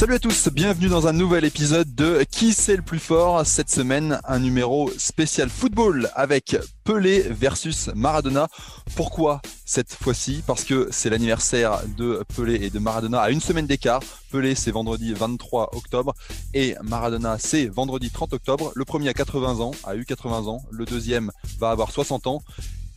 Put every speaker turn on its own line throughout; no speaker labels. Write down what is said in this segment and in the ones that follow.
Salut à tous, bienvenue dans un nouvel épisode de Qui c'est le plus fort Cette semaine, un numéro spécial football avec Pelé versus Maradona. Pourquoi cette fois-ci? Parce que c'est l'anniversaire de Pelé et de Maradona à une semaine d'écart. Pelé c'est vendredi 23 octobre et Maradona c'est vendredi 30 octobre. Le premier a 80 ans, a eu 80 ans, le deuxième va avoir 60 ans.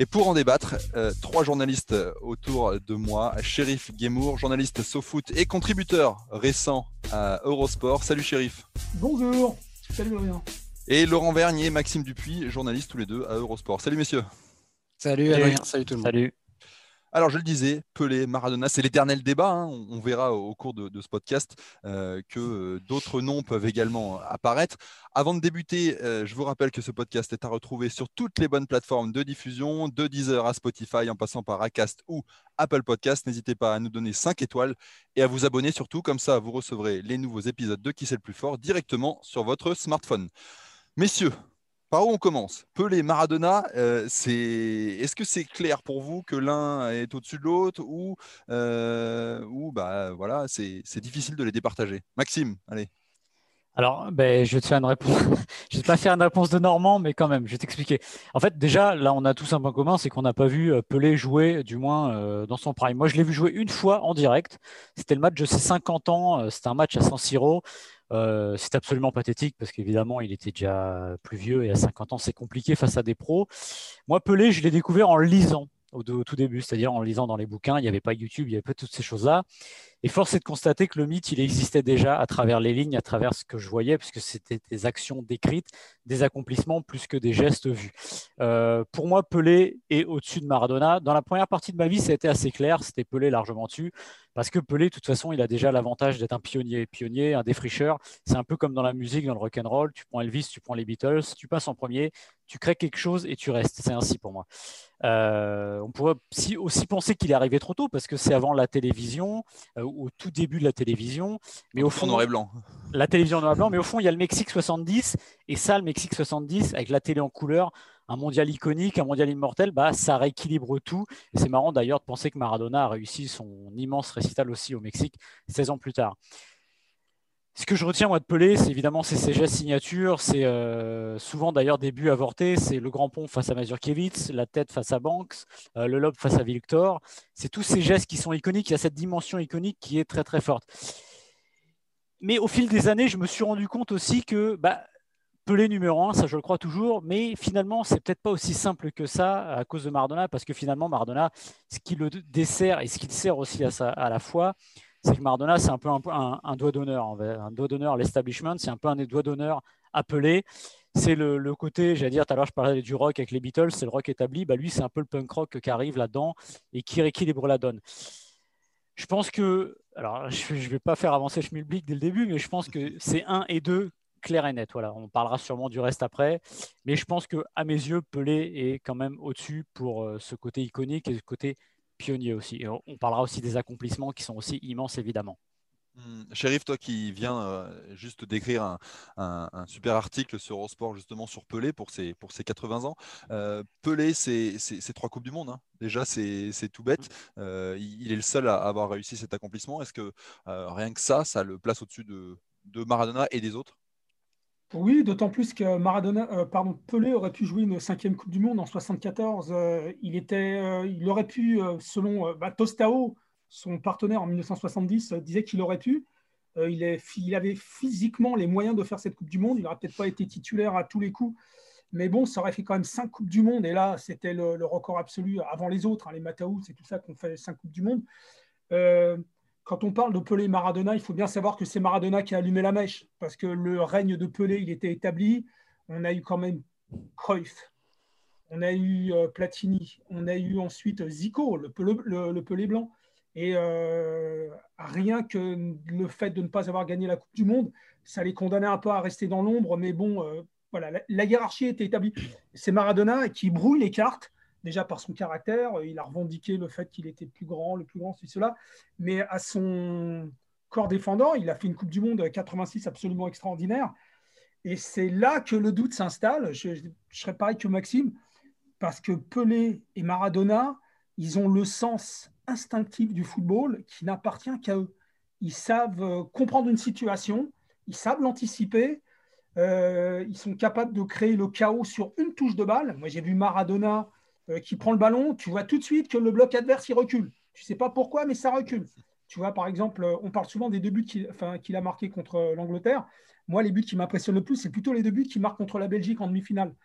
Et pour en débattre, euh, trois journalistes autour de moi. Shérif Guémour, journaliste SoFoot et contributeur récent à Eurosport. Salut Shérif.
Bonjour. Salut Adrien.
Et Laurent Vernier, Maxime Dupuis, journalistes tous les deux à Eurosport. Salut messieurs.
Salut Adrien, salut tout le monde.
Salut.
Alors, je le disais, Pelé, Maradona, c'est l'éternel débat. hein. On, verra au, cours de, ce podcast euh, que euh, d'autres noms peuvent également apparaître. Avant de débuter, euh, je vous rappelle que ce podcast est à retrouver sur toutes les bonnes plateformes de diffusion, de Deezer à Spotify, en passant par Acast ou Apple Podcast. N'hésitez pas à nous donner 5 étoiles et à vous abonner surtout. Comme ça, vous recevrez les nouveaux épisodes de Qui c'est le plus fort directement sur votre smartphone. Messieurs, par où on commence? Pelé, Maradona, euh, c'est... est-ce que c'est clair pour vous que l'un est au-dessus de l'autre ou, euh, ou bah, voilà, c'est... difficile de les départager? Maxime, allez.
Alors, ben, je vais te faire une réponse. je vais pas faire une réponse de Normand, mais quand même, je vais t'expliquer. En fait, déjà, là, on a tous un point commun, c'est qu'on n'a pas vu euh, Pelé jouer, du moins dans son prime. Moi, je l'ai vu jouer une fois en direct. C'était le match de ses 50 ans. C'était un match à San Siro. Euh, c'est absolument pathétique parce qu'évidemment, il était déjà plus vieux et à 50 ans, c'est compliqué face à des pros. Moi, Pelé, je l'ai découvert en lisant au, tout début, c'est-à-dire en lisant dans les bouquins. Il n'y avait pas YouTube, il n'y avait pas toutes ces choses-là. Et force est de constater que le mythe, il existait déjà à travers les lignes, à travers ce que je voyais, puisque c'était des actions décrites, des accomplissements plus que des gestes vus. Euh, pour moi, Pelé est au-dessus de Maradona. Dans la première partie de ma vie, ça a été assez clair, c'était Pelé largement dessus, parce que Pelé, de toute façon, il a déjà l'avantage d'être un pionnier. Pionnier, un défricheur, c'est un peu comme dans la musique, dans le rock and roll. Tu prends Elvis, tu prends les Beatles, tu passes en premier, tu crées quelque chose et tu restes. C'est ainsi pour moi. Euh, on pourrait aussi, penser qu'il est arrivé trop tôt, parce que c'est avant la télévision, euh, au tout début de la télévision. Mais au fond,
noir et blanc.
la télévision noir et blanc, mais au fond, il y a le Mexique 70, et ça, le Mexique 70, avec la télé en couleur, un mondial iconique, un mondial immortel, bah, ça rééquilibre tout. Et c'est marrant d'ailleurs de penser que Maradona a réussi son immense récital aussi au Mexique 16 ans plus tard. Ce que je retiens moi de Pelé, c'est évidemment ses gestes signatures, c'est euh, souvent d'ailleurs des buts avortés, c'est le grand pont face à Mazurkiewicz, la tête face à Banks, euh, le lobe face à Victor. C'est tous ces gestes qui sont iconiques, il y a cette dimension iconique qui est très très forte. Mais au fil des années, je me suis rendu compte aussi que bah, Pelé numéro un, ça je le crois toujours, mais finalement, c'est peut-être pas aussi simple que ça à cause de Maradona, parce que finalement, Maradona, ce qui le dessert et ce qui le sert aussi à la fois, c'est que Maradona, c'est un peu un, un- un doigt d'honneur, un doigt d'honneur l'establishment, c'est un peu un des doigts d'honneur à Pelé. C'est le, côté, j'allais dire, tout à l'heure, je parlais du rock avec les Beatles, c'est le rock établi, bah, lui, c'est un peu le punk rock qui arrive là-dedans et qui rééquilibre la donne. Je pense que, alors je ne vais pas faire avancer Schmilblick dès le début, mais je pense que c'est 1 et 2 clair et net. Voilà, on parlera sûrement du reste après, mais je pense que à mes yeux, Pelé est quand même au-dessus pour euh, ce côté iconique et ce côté pionnier aussi. On, parlera aussi des accomplissements qui sont aussi immenses évidemment.
Hmm, Shérif, toi qui viens euh, juste d'écrire un, super article sur Eurosport justement sur Pelé pour ses, pour ses 80 ans. Euh, Pelé, c'est trois Coupes du Monde. hein. Déjà, c'est tout bête. Euh, il est le seul à avoir réussi cet accomplissement. Est-ce que rien que ça, ça le place au-dessus de, de Maradona et des autres?
Oui, d'autant plus que Maradona, euh, pardon, Pelé aurait pu jouer une cinquième Coupe du Monde en 74. Euh, euh, il aurait pu, selon bah, Tostao, son partenaire en 1970, euh, disait qu'il aurait pu. Il, avait physiquement les moyens de faire cette Coupe du Monde. Il n'aurait peut-être pas été titulaire à tous les coups. Mais bon, ça aurait fait quand même cinq Coupes du Monde. Et là, c'était le, le record absolu avant les autres. hein, les Mataou, c'est tout ça qu'on fait cinq Coupes du Monde. Euh, quand on parle de Pelé Maradona, il faut bien savoir que c'est Maradona qui a allumé la mèche. Parce que le règne de Pelé, il était établi. On a eu quand même Cruyff, on a eu Platini, on a eu ensuite Zico, le, le, pelé blanc. Et rien que le fait de ne pas avoir gagné la Coupe du Monde, ça les condamnait un peu à rester dans l'ombre. Mais bon, voilà, la, hiérarchie était établie. C'est Maradona qui brouille les cartes, déjà par son caractère. Il a revendiqué le fait qu'il était plus grand, le plus grand, c'est cela. Mais à son corps défendant, il a fait une Coupe du Monde 86 absolument extraordinaire. Et c'est là que le doute s'installe. Je, serais pareil que Maxime, parce que Pelé et Maradona, ils ont le sens instinctif du football qui n'appartient qu'à eux. Ils savent euh, comprendre une situation, ils savent l'anticiper, euh, ils sont capables de créer le chaos sur une touche de balle. Moi, j'ai vu Maradona euh, qui prend le ballon, tu vois tout de suite que le bloc adverse, il recule. Tu ne sais pas pourquoi, mais ça recule. Tu vois, par exemple, on parle souvent des deux buts qu'il a marqués contre l'Angleterre. Moi, les buts qui m'impressionnent le plus, c'est plutôt les deux buts qu'il marque contre la Belgique en demi-finale.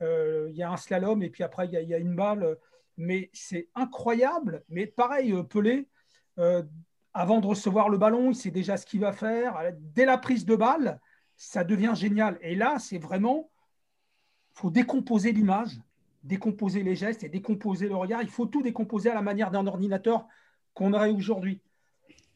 Il y a un slalom et puis après, il y, a une balle mais c'est incroyable. Mais pareil, euh, Pelé, euh, avant de recevoir le ballon, il sait déjà ce qu'il va faire. Dès la prise de balle, ça devient génial. Et là, c'est vraiment, il faut décomposer l'image, décomposer les gestes et décomposer le regard. Il faut tout décomposer à la manière d'un ordinateur qu'on aurait aujourd'hui.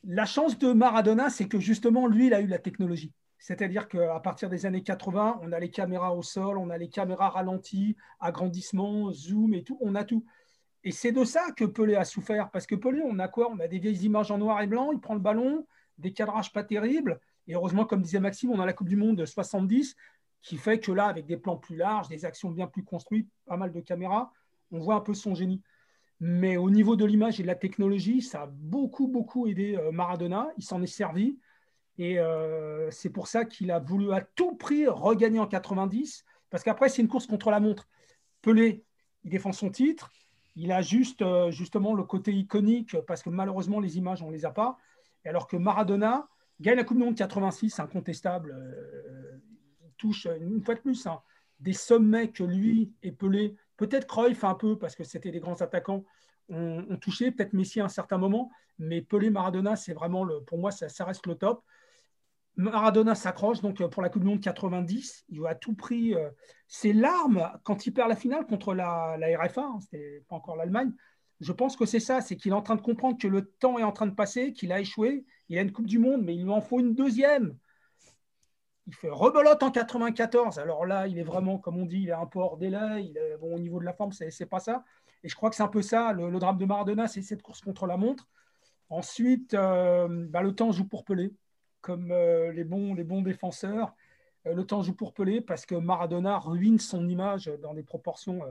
La chance de Maradona, c'est que justement, lui, il a eu la technologie. C'est-à-dire qu'à partir des années 80, on a les caméras au sol, on a les caméras ralenties, agrandissement, zoom et tout, on a tout. Et c'est de ça que Pelé a souffert, parce que Pelé, on a quoi? On a des vieilles images en noir et blanc, il prend le ballon, des cadrages pas terribles, et heureusement, comme disait Maxime, on a la Coupe du Monde de 70, qui fait que là, avec des plans plus larges, des actions bien plus construites, pas mal de caméras, on voit un peu son génie. Mais au niveau de l'image et de la technologie, ça a beaucoup, beaucoup aidé euh, Maradona, il s'en est servi, et euh, c'est pour ça qu'il a voulu à tout prix regagner en 90, parce qu'après, c'est une course contre la montre. Pelé, il défend son titre, il a juste euh, justement le côté iconique parce que malheureusement les images on les a pas. Et alors que Maradona gagne la Coupe du Monde 86, incontestable, touche une fois de plus hein, des sommets que lui et Pelé, peut-être Cruyff un peu parce que c'était des grands attaquants, ont, touché, peut-être Messi à un certain moment, mais Pelé, Maradona, c'est vraiment le, pour moi ça reste le top. Maradona s'accroche donc euh, pour la Coupe du Monde 90. Il à tout prix. Euh, c'est l'arme quand il perd la finale contre la, RFA. Hein, c'était pas encore l'Allemagne. Je pense que c'est ça. C'est qu'il est en train de comprendre que le temps est en train de passer, qu'il a échoué. Il a une Coupe du Monde, mais il lui en faut une deuxième. Il fait rebelote en 94. Alors là, il est vraiment, comme on dit, il est un peu hors délai. Bon, au niveau de la forme, c'est pas ça. Et je crois que c'est un peu ça. Le, drame de Maradona, c'est cette course contre la montre. Ensuite, euh, bah, le temps joue pour Pelé comme euh, les, bons, les bons défenseurs. Euh, le temps joue pour Pelé parce que Maradona ruine son image dans des proportions.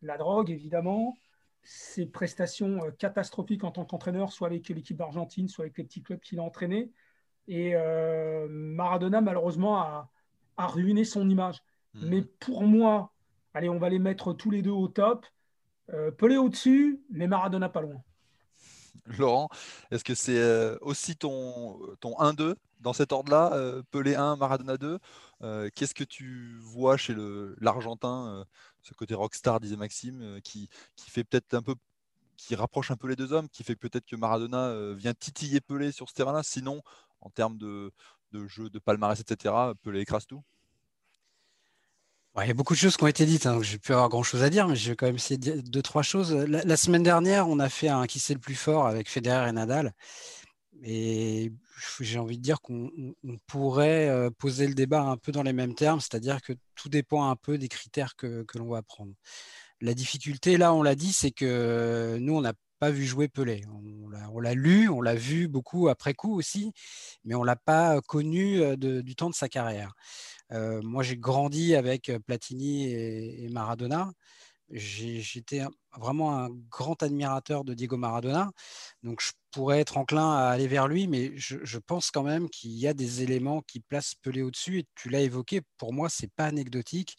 La drogue, évidemment, ses prestations catastrophiques en tant qu'entraîneur, soit avec l'équipe d'Argentine, soit avec les petits clubs qu'il a entraînés. Et Maradona, malheureusement, a, ruiné son image. Mmh. Mais pour moi, allez, on va les mettre tous les deux au top. Pelé au-dessus, mais Maradona pas loin.
Laurent, est-ce que c'est euh, aussi ton, ton 1-2 dans cet ordre-là euh, Pelé 1, Maradona 2 euh, Qu'est-ce que tu vois chez l'Argentin, ce côté rockstar, disait Maxime, qui, qui fait peut-être un peu qui rapproche un peu les deux hommes, qui fait peut-être que Maradona vient titiller Pelé sur ce terrain-là. Sinon, en termes de, de jeu, de palmarès, etc., Pelé écrase tout
il y a beaucoup de choses qui ont été dites, hein, je ne plus avoir grand-chose à dire, mais je vais quand même essayer de dire deux, trois choses. La, semaine dernière, on a fait un qui c'est le plus fort avec Federer et Nadal. Et j'ai envie de dire qu'on pourrait euh, poser le débat un peu dans les mêmes termes, c'est-à-dire que tout dépend un peu des critères que, l'on va prendre. La difficulté, là, on l'a dit, c'est que nous, on n'a pas vu jouer Pelé. On l'a lu, on l'a vu beaucoup après coup aussi, mais on l'a pas connu du temps de sa carrière. Moi, j'ai grandi avec Platini et, Maradona. J'étais vraiment un grand admirateur de Diego Maradona. Donc, je pourrais être enclin à aller vers lui, mais je, pense quand même qu'il y a des éléments qui placent Pelé au-dessus. Et tu l'as évoqué, pour moi, c'est pas anecdotique.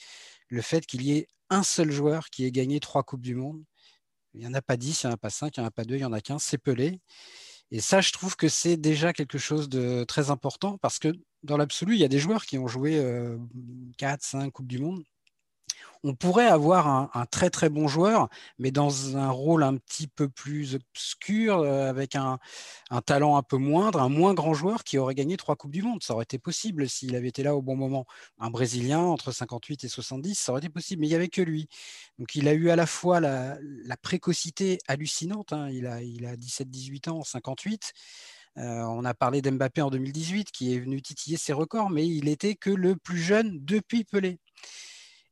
Le fait qu'il y ait un seul joueur qui ait gagné trois Coupes du Monde. Il n'y en a pas dix, il n'y en a pas cinq, il n'y en a pas deux, il y en a qu'un, c'est Pelé. Et ça, je trouve que c'est déjà quelque chose de très important parce que dans l'absolu, il y a des joueurs qui ont joué 4, euh, 5 Coupes du Monde. On pourrait avoir un, très très bon joueur, mais dans un rôle un petit peu plus obscur, euh, avec un, talent un peu moindre, un moins grand joueur qui aurait gagné trois Coupes du Monde. Ça aurait été possible s'il avait été là au bon moment. Un Brésilien entre 58 et 70, ça aurait été possible, mais il n'y avait que lui. Donc il a eu à la fois la, précocité hallucinante, hein. il, a, il a 17-18 ans en 58. Euh, on a parlé d'Mbappé en 2018 qui est venu titiller ses records, mais il était que le plus jeune depuis Pelé.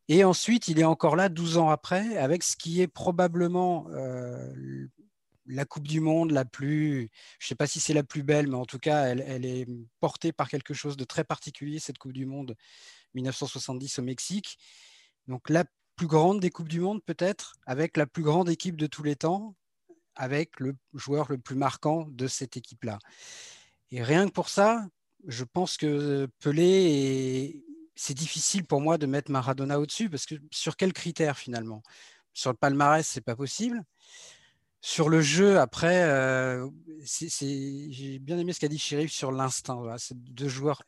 Et ensuite, il est encore là 12 ans après, avec ce qui est probablement euh, la Coupe du Monde la plus, je ne sais pas si c'est la plus belle, mais en tout cas, elle, est portée par quelque chose de très particulier, cette Coupe du Monde 1970 au Mexique. Donc la plus grande des Coupes du Monde peut-être, avec la plus grande équipe de tous les temps, avec le joueur le plus marquant de cette équipe-là. Et rien que pour ça, je pense que Pelé, c'est difficile pour moi de mettre Maradona au-dessus, parce que sur quels critères finalement? Sur le palmarès, c'est pas possible. Sur le jeu, après, euh, j'ai bien aimé ce qu'a dit Chérif sur l'instinct. C'est deux joueurs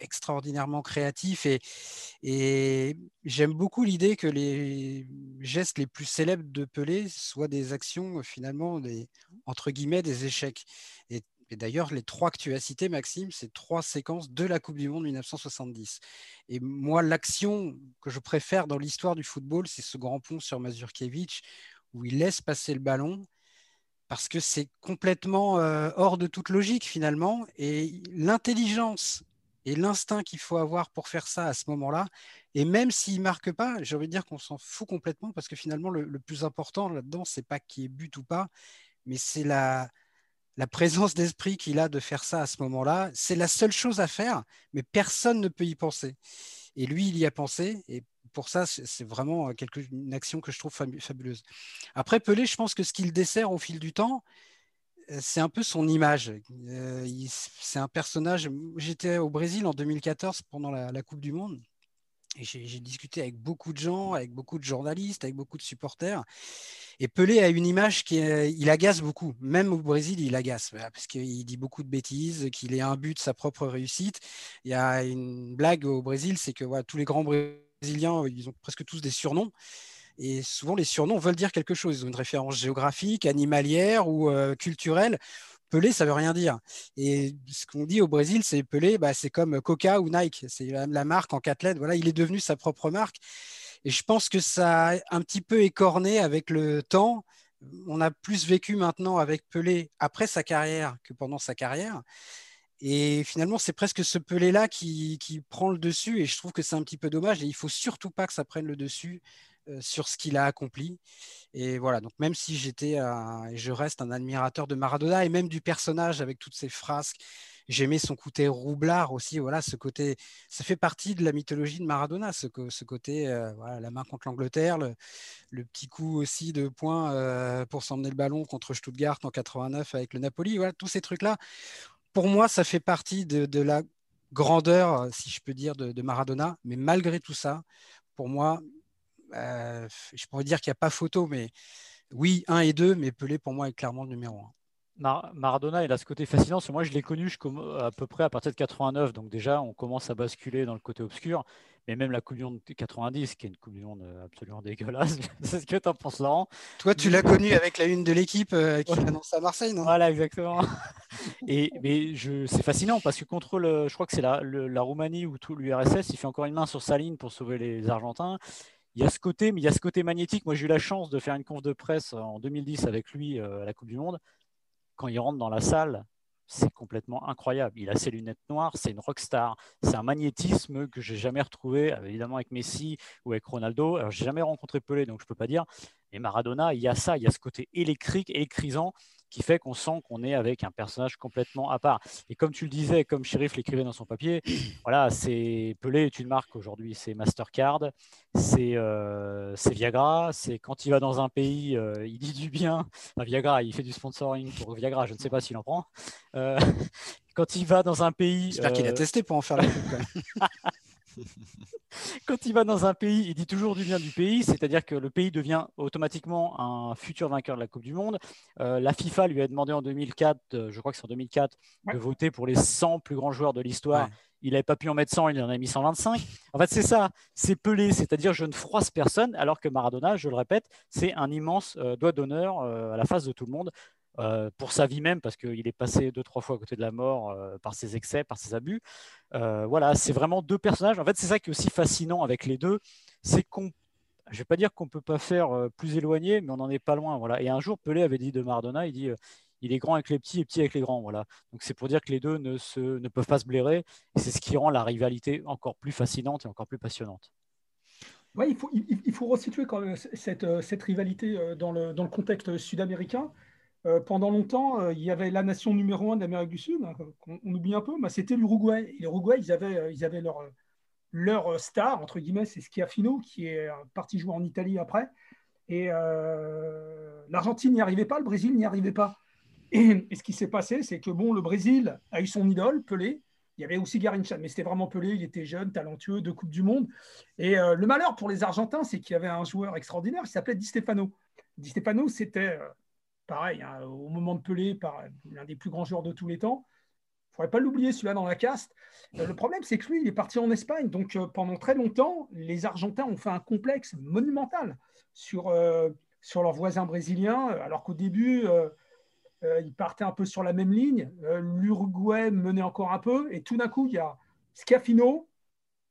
extraordinairement créatif et, j'aime beaucoup l'idée que les gestes les plus célèbres de Pelé soient des actions finalement des entre guillemets des échecs. Et, d'ailleurs, les trois que tu as cités, Maxime, c'est trois séquences de la Coupe du Monde 1970. Et moi, l'action que je préfère dans l'histoire du football, c'est ce grand pont sur Mazurkiewicz où il laisse passer le ballon parce que c'est complètement euh, hors de toute logique finalement. Et l'intelligence et l'instinct qu'il faut avoir pour faire ça à ce moment-là. Et même s'il ne marque pas, j'ai envie de dire qu'on s'en fout complètement parce que finalement, le, plus important là-dedans, c'est pas qu'il y ait but ou pas, mais c'est la, la présence d'esprit qu'il a de faire ça à ce moment-là. C'est la seule chose à faire, mais personne ne peut y penser. Et lui, il y a pensé. Et pour ça, c'est vraiment quelque, une action que je trouve fabuleuse. Après, Pelé, je pense que ce qu'il dessert au fil du temps, euh, c'est un peu son image. Euh, c'est un personnage. J'étais au Brésil en 2014 pendant la, Coupe du Monde. Et j'ai discuté avec beaucoup de gens, avec beaucoup de journalistes, avec beaucoup de supporters. Et Pelé a une image qui agace beaucoup. Même au Brésil, il agace parce qu'il dit beaucoup de bêtises, qu'il est un but de sa propre réussite. Il y a une blague au Brésil, c'est que tous les grands Brésiliens, ils ont presque tous des surnoms. Et souvent, les surnoms veulent dire quelque chose. Ils ont une référence géographique, animalière ou euh, culturelle. Pelé, ça veut rien dire. Et ce qu'on dit au Brésil, c'est Pelé, bah, c'est comme Coca ou Nike. C'est la, marque en quatre. Voilà, il est devenu sa propre marque. Et je pense que ça a un petit peu écorné avec le temps. On a plus vécu maintenant avec Pelé après sa carrière que pendant sa carrière. Et finalement, c'est presque ce Pelé-là qui, prend le dessus. Et je trouve que c'est un petit peu dommage. Et il faut surtout pas que ça prenne le dessus euh, sur ce qu'il a accompli. Et voilà, donc même si j'étais et je reste un admirateur de Maradona et même du personnage avec toutes ses frasques, j'aimais son côté roublard aussi. Voilà, ce côté, ça fait partie de la mythologie de Maradona, ce, ce côté, euh, voilà, la main contre l'Angleterre, le, petit coup aussi de poing euh, pour s'emmener le ballon contre Stuttgart en 89 avec le Napoli. Voilà, tous ces trucs-là. Pour moi, ça fait partie de, la grandeur, si je peux dire, de, Maradona. Mais malgré tout ça, pour moi, euh, je pourrais dire qu'il n'y a pas photo, mais oui, 1 et 2, mais Pelé pour moi est clairement le numéro 1.
Maradona, il a ce côté fascinant. moi, je l'ai connu à peu près à partir de 89. Donc, déjà, on commence à basculer dans le côté obscur. Mais même la Coupe du Monde 90, qui est une Coupe du Monde euh, absolument dégueulasse. C'est ce que tu en penses, Laurent
Toi, tu l'as connu avec la une de l'équipe euh, qui annonce à Marseille, non?
Voilà, exactement. Et, mais c'est fascinant parce que contre le, je crois que c'est la, la, Roumanie ou tout l'URSS, il fait encore une main sur sa ligne pour sauver les Argentins il y a ce côté, mais il y a ce côté magnétique. Moi, j'ai eu la chance de faire une conf de presse en 2010 avec lui euh, à la Coupe du Monde. Quand il rentre dans la salle, c'est complètement incroyable. Il a ses lunettes noires, c'est une rockstar. C'est un magnétisme que j'ai jamais retrouvé, euh, évidemment avec Messi ou avec Ronaldo. Alors, j'ai jamais rencontré Pelé, donc je peux pas dire. Mais Maradona, il y a ça, il y a ce côté électrique, électrisant qui fait qu'on sent qu'on est avec un personnage complètement à part. Et comme tu le disais, comme Sheriff l'écrivait dans son papier, voilà, c'est Pelé est une marque aujourd'hui, c'est Mastercard, c'est euh, Viagra, c'est quand il va dans un pays, euh, il dit du bien. Viagra, il fait du sponsoring pour Viagra, je ne sais pas s'il en prend. Euh, quand il va dans un pays,
j'espère qu'il a testé pour en faire la pub.
Quand il va dans un pays, il dit toujours du bien du pays, c'est-à-dire que le pays devient automatiquement un futur vainqueur de la Coupe du Monde. Euh, la FIFA lui a demandé en 2004, euh, je crois que c'est en 2004, de voter pour les 100 plus grands joueurs de l'histoire. il n'avait pas pu en mettre 100, il en a mis 125. En fait, c'est ça, c'est Pelé, c'est-à-dire je ne froisse personne, alors que Maradona, je le répète, c'est un immense euh, doigt d'honneur à la face de tout le monde. Pour sa vie même, parce qu'il est passé deux, trois fois à côté de la mort par ses excès, par ses abus. voilà, c'est vraiment deux personnages. En fait, c'est ça qui est aussi fascinant avec les deux, c'est qu'on je ne vais pas dire qu'on ne peut pas faire plus éloigné, mais on n'en est pas loin. Voilà. Et un jour, Pelé avait dit de Maradona, il dit il est grand avec les petits et petit avec les grands. Voilà. Donc c'est pour dire que les deux ne, se, ne peuvent pas se blairer. C'est ce qui rend la rivalité encore plus fascinante et encore plus passionnante.
Ouais, il, faut, il, faut resituer cette, cette rivalité euh, dans le, dans le contexte sud-américain. Euh, pendant longtemps, euh, il y avait la nation numéro un d'Amérique du Sud, hein, qu'on on oublie un peu, mais c'était l'Uruguay. l'Uruguay, ils avaient, ils avaient leur, leur star, entre guillemets, c'est Schiaffino, qui est parti jouer en Italie après. Et l'Argentine n'y arrivait pas, le Brésil n'y arrivait pas. Et, ce qui s'est passé, c'est que bon, le Brésil a eu son idole, Pelé. Il y avait aussi Garincha, mais c'était vraiment Pelé. Il était jeune, talentueux, de Coupe du Monde. Et euh, le malheur pour les Argentins, c'est qu'il y avait un joueur extraordinaire qui s'appelait Di Stefano. Di Stefano, c'était euh, pareil, hein, au moment de Pelé, l'un des plus grands joueurs de tous les temps. Il ne faudrait pas l'oublier, celui-là dans la caste. Euh, le problème, c'est que lui, il est parti en Espagne. Donc, pendant très longtemps, les Argentins ont fait un complexe monumental sur, sur leurs voisins brésiliens, alors qu'au début, euh, ils partaient un peu sur la même ligne. Euh, L'Uruguay menait encore un peu. Et tout d'un coup, il y a Schiaffino,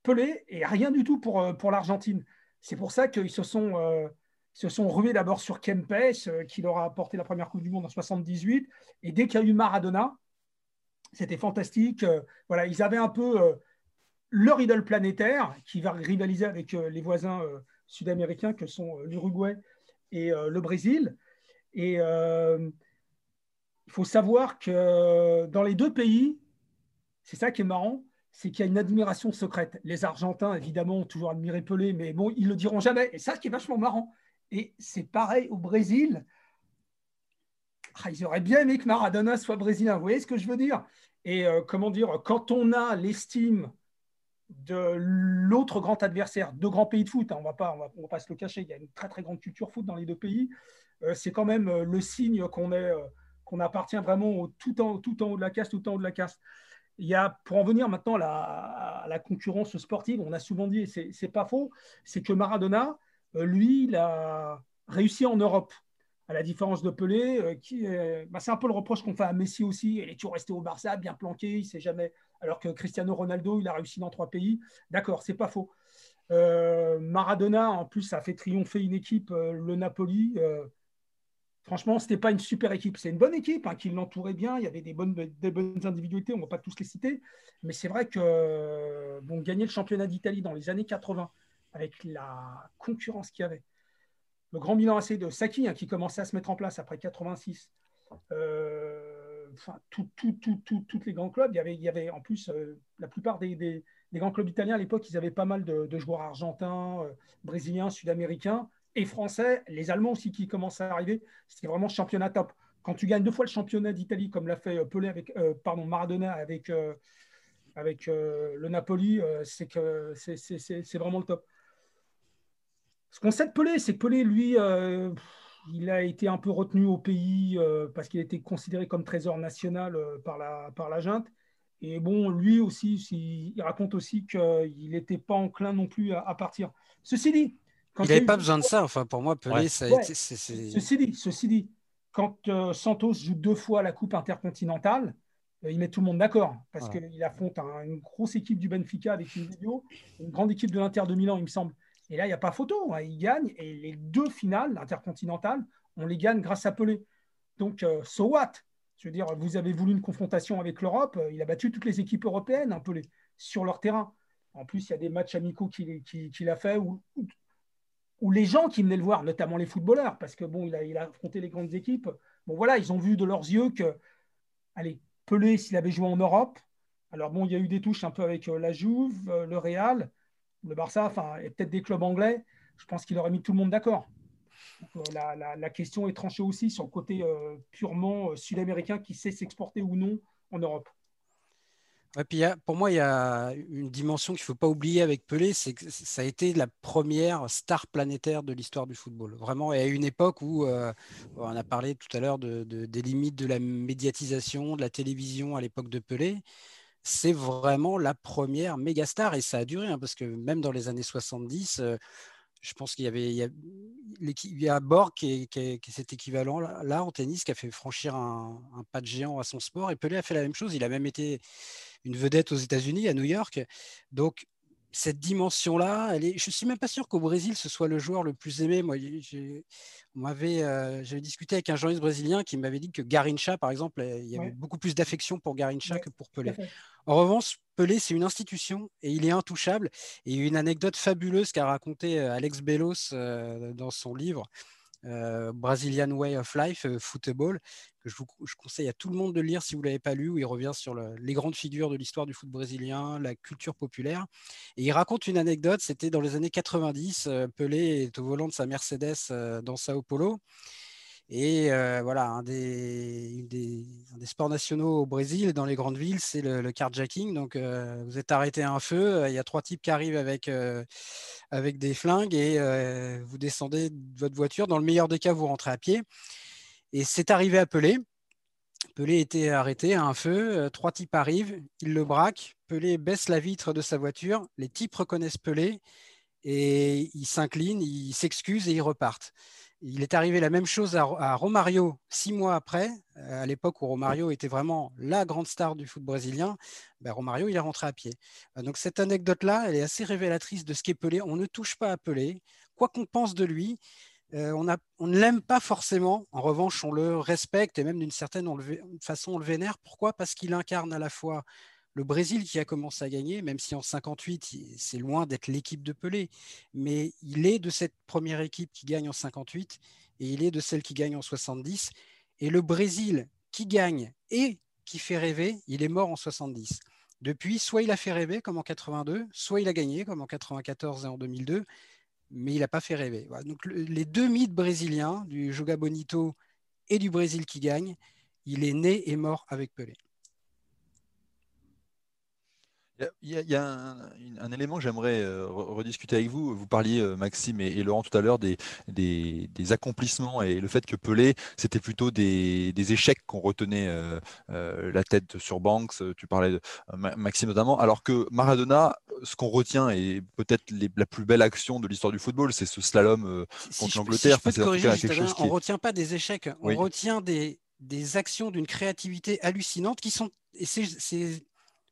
Pelé et rien du tout pour, euh, pour l'Argentine. C'est pour ça qu'ils se sont, se sont rués d'abord sur Kempes, qui leur a apporté la première Coupe du Monde en 78. Et dès qu'il y a eu Maradona, c'était fantastique. voilà, ils avaient un peu leur idole planétaire qui va rivaliser avec les voisins sud-américains que sont l'Uruguay et le Brésil. Et il faut savoir que dans les deux pays, c'est ça qui est marrant, c'est qu'il y a une admiration secrète. Les Argentins, évidemment, ont toujours admiré Pelé, mais bon, ils le diront jamais. Et ça, ce qui est vachement marrant. Et c'est pareil au Brésil. Ah, ils auraient bien aimé que Maradona soit brésilien. Vous voyez ce que je veux dire? Et euh, comment dire, quand on a l'estime de l'autre grand adversaire, deux grands pays de foot, hein, on ne va va, pas se le cacher, il y a une très très grande culture foot dans les deux pays. Euh, c'est quand même euh, le signe qu'on qu'on appartient vraiment tout, en, tout en haut de la caste, tout en haut de la caste. Il y a, pour en venir maintenant à la, concurrence sportive, on a souvent dit, et c'est pas faux, c'est que Maradona, lui, il a réussi en Europe, à la différence de Pelé, euh, qui bah, c'est un peu le reproche qu'on fait à Messi aussi, il est toujours resté au Barça, bien planqué, il sait jamais, alors que Cristiano Ronaldo, il a réussi dans trois pays. D'accord, c'est pas faux. Euh, Maradona, en plus, a fait triompher une équipe, le Napoli. Franchement, ce n'était pas une super équipe. C'est une bonne équipe hein, qui l'entourait bien. Il y avait des bonnes, des individualités. On ne va pas tous les citer. Mais c'est vrai que bon, gagner le championnat d'Italie dans les années 80, avec la concurrence qu'il y avait, le grand bilan assez de Saki hein, qui commençait à se mettre en place après 86, euh, enfin, tout, tout, tout, tous les grands clubs. Il y avait, en plus euh, la plupart des, grands clubs italiens à l'époque, ils avaient pas mal de, joueurs argentins, euh, brésiliens, sud-américains et français, les Allemands aussi qui commencent à arriver, c'est vraiment championnat top. Quand tu gagnes deux fois le championnat d'Italie, comme l'a fait euh, Pelé avec, pardon, Maradona avec, avec le Napoli, c'est c'est vraiment le top. Ce qu'on sait de Pelé, c'est que Pelé, lui, il a été un peu retenu au pays parce qu'il était considéré comme trésor national par, la, par la junte. Et bon, lui aussi, il raconte aussi qu'il n'était pas enclin non plus à partir. Ceci dit,
il n'avait pas besoin de ça. Enfin, pour moi, Pelé, ça a été.
Ceci dit, ceci dit, quand euh, Santos joue deux fois la Coupe intercontinentale, euh, il met tout le monde d'accord parce qu'il affronte une grosse équipe du Benfica avec une vidéo, une grande équipe de l'Inter de Milan, il me semble. Et là, il n'y a pas photo. Hein. Il gagne et les deux finales intercontinentales, on les gagne grâce à Pelé. Donc, euh, so what? Je veux dire, vous avez voulu une confrontation avec l'Europe. Il a battu toutes les équipes européennes, un Pelé, sur leur terrain. En plus, il y a des matchs amicaux qu'il a fait où, les gens qui venaient le voir, notamment les footballeurs, parce que bon, a, il a affronté les grandes équipes. Bon, voilà, ils ont vu de leurs yeux que, allez, Pelé, s'il avait joué en Europe, alors bon, il y a eu des touches un peu avec euh, la Juve, euh, le Real, le Barça, enfin, et peut-être des clubs anglais. Je pense qu'il aurait mis tout le monde d'accord. Euh, la, question est tranchée aussi sur le côté purement sud-américain qui sait s'exporter ou non en Europe
pour moi, il y a une dimension qu'il ne faut pas oublier avec Pelé, c'est que ça a été la première star planétaire de l'histoire du football. Vraiment, et à une époque où, euh, on a parlé tout à l'heure de, des limites de la médiatisation, de la télévision à l'époque de Pelé. C'est vraiment la première méga star et ça a duré, hein, parce que même dans les années 70, je pense qu'il y avait il y a, Borg qui est, cet équivalent là, en tennis qui a fait franchir un, pas de géant à son sport et Pelé a fait la même chose. Il a même été une vedette aux États-Unis, à New York. Donc cette dimension-là, je ne suis même pas sûr qu'au Brésil, ce soit le joueur le plus aimé. Moi, euh, j'avais discuté avec un journaliste brésilien qui m'avait dit que Garincha, par exemple, il y avait beaucoup plus d'affection pour Garincha que pour Pelé. En revanche, Pelé, c'est une institution et il est intouchable. Et une anecdote fabuleuse qu'a raconté euh, Alex Bellos euh, dans son livre, euh, Brazilian Way of Life, euh, Football, que je, vous, conseille à tout le monde de lire si vous ne l'avez pas lu, où il revient sur les grandes figures de l'histoire du foot brésilien, la culture populaire. Et il raconte une anecdote, c'était dans les années 90, euh, Pelé est au volant de sa Mercedes dans Sao Paulo. Et voilà, un des, sports nationaux au Brésil, dans les grandes villes, c'est le, carjacking. Donc, vous êtes arrêté à un feu, il y a trois types qui arrivent avec, avec des flingues et vous descendez de votre voiture. Dans le meilleur des cas, vous rentrez à pied. Et c'est arrivé à Pelé. Pelé était arrêté à un feu. trois types arrivent, ils le braquent. Pelé baisse la vitre de sa voiture. Les types reconnaissent Pelé et ils s'inclinent, ils s'excusent et ils repartent. Il est arrivé la même chose à, Romario six mois après, euh, à l'époque où Romario était vraiment la grande star du foot brésilien. Ben Romario, il est rentré à pied. Euh, donc cette anecdote-là, elle est assez révélatrice de ce qu'est Pelé. On ne touche pas à Pelé, quoi qu'on pense de lui. Euh, on, on, ne l'aime pas forcément. En revanche, on le respecte et même d'une certaine façon, on le vénère. Pourquoi? Parce qu'il incarne à la fois le Brésil qui a commencé à gagner, même si en 58, c'est loin d'être l'équipe de Pelé, mais il est de cette première équipe qui gagne en 58 et il est de celle qui gagne en 70. Et le Brésil qui gagne et qui fait rêver, il est mort en 70. Depuis, soit il a fait rêver comme en 82, soit il a gagné comme en 94 et en 2002, mais il n'a pas fait rêver. Donc les deux mythes brésiliens, du Joga Bonito et du Brésil qui gagne, il est né et mort avec Pelé.
Il y a, un, élément que j'aimerais euh, rediscuter avec vous. Vous parliez, euh, Maxime et, Laurent, tout à l'heure des, des, accomplissements et le fait que Pelé, c'était plutôt des, échecs qu'on retenait euh, la tête sur Banks. Tu parlais de Maxime notamment. Alors que Maradona, ce qu'on retient et peut-être la plus belle action de l'histoire du football, c'est ce slalom contre l'Angleterre.
Si on ne retient pas des échecs, on retient des, des actions d'une créativité hallucinante qui sont. Et c'est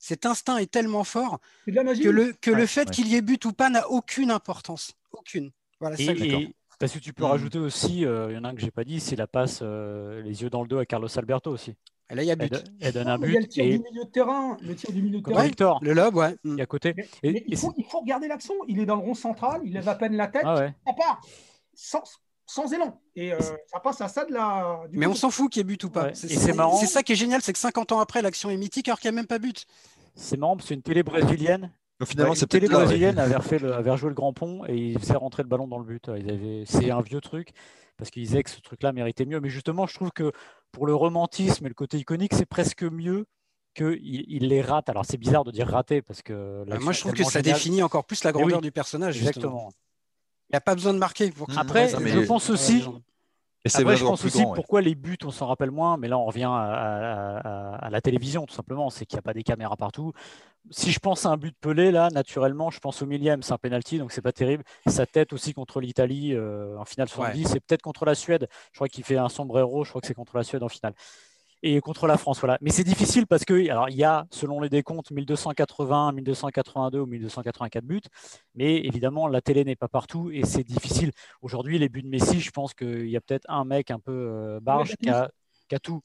cet instinct est tellement fort que le, que le fait qu'il y ait but ou pas n'a aucune importance. Aucune.
Voilà, et, parce que tu peux hmm. rajouter aussi, euh, il y en a un que j'ai pas dit, c'est la passe euh, les yeux dans le dos à Carlos Alberto aussi.
Et là, il y a but.
Elle, donne un but.
Il y a le tir du milieu de terrain. Le tir du milieu de terrain.
Victor.
Le lob, ouais.
Il est à côté.
il, faut, il, faut, regarder l'action. Il est dans le rond central, il lève à peine la tête. Ah ouais. part. Sans, sans élan. Et euh, ça passe à ça de la.
Mais on s'en fout qu'il y ait but ou pas. C'est marrant. C'est ça qui est génial, c'est que 50 ans après, l'action est mythique alors qu'il n'y a même pas but.
C'est marrant parce une télé brésilienne.
finalement,
une télé brésilienne avait, refait le, avait rejoué le grand pont et il faisait rentrer le ballon dans le but. C'est un vieux truc parce qu'ils disaient que ce truc-là méritait mieux. Mais justement, je trouve que pour le romantisme et le côté iconique, c'est presque mieux qu'il il les rate. Alors c'est bizarre de dire rater parce que.
moi, je trouve que ça définit encore plus la grandeur du personnage. Exactement. Il n'y a pas besoin de marquer.
Après, je pense aussi. Après, je pense aussi pourquoi les buts, on s'en rappelle moins, mais là, on revient à, la télévision, tout simplement. C'est qu'il n'y a pas des caméras partout. Si je pense à un but Pelé, là, naturellement, je pense au millième, c'est un penalty, donc c'est pas terrible. Sa tête aussi contre l'Italie euh, en finale 70, c'est peut-être contre la Suède. Je crois qu'il fait un sombrero, je crois que c'est contre la Suède en finale et contre la France. Voilà. Mais c'est difficile parce que, alors, il y a, selon les décomptes, 1280, 1282 ou 1284 buts. Mais évidemment, la télé n'est pas partout et c'est difficile. Aujourd'hui, les buts de Messi, je pense qu'il y a peut-être un mec un peu euh, barge qui a, tout.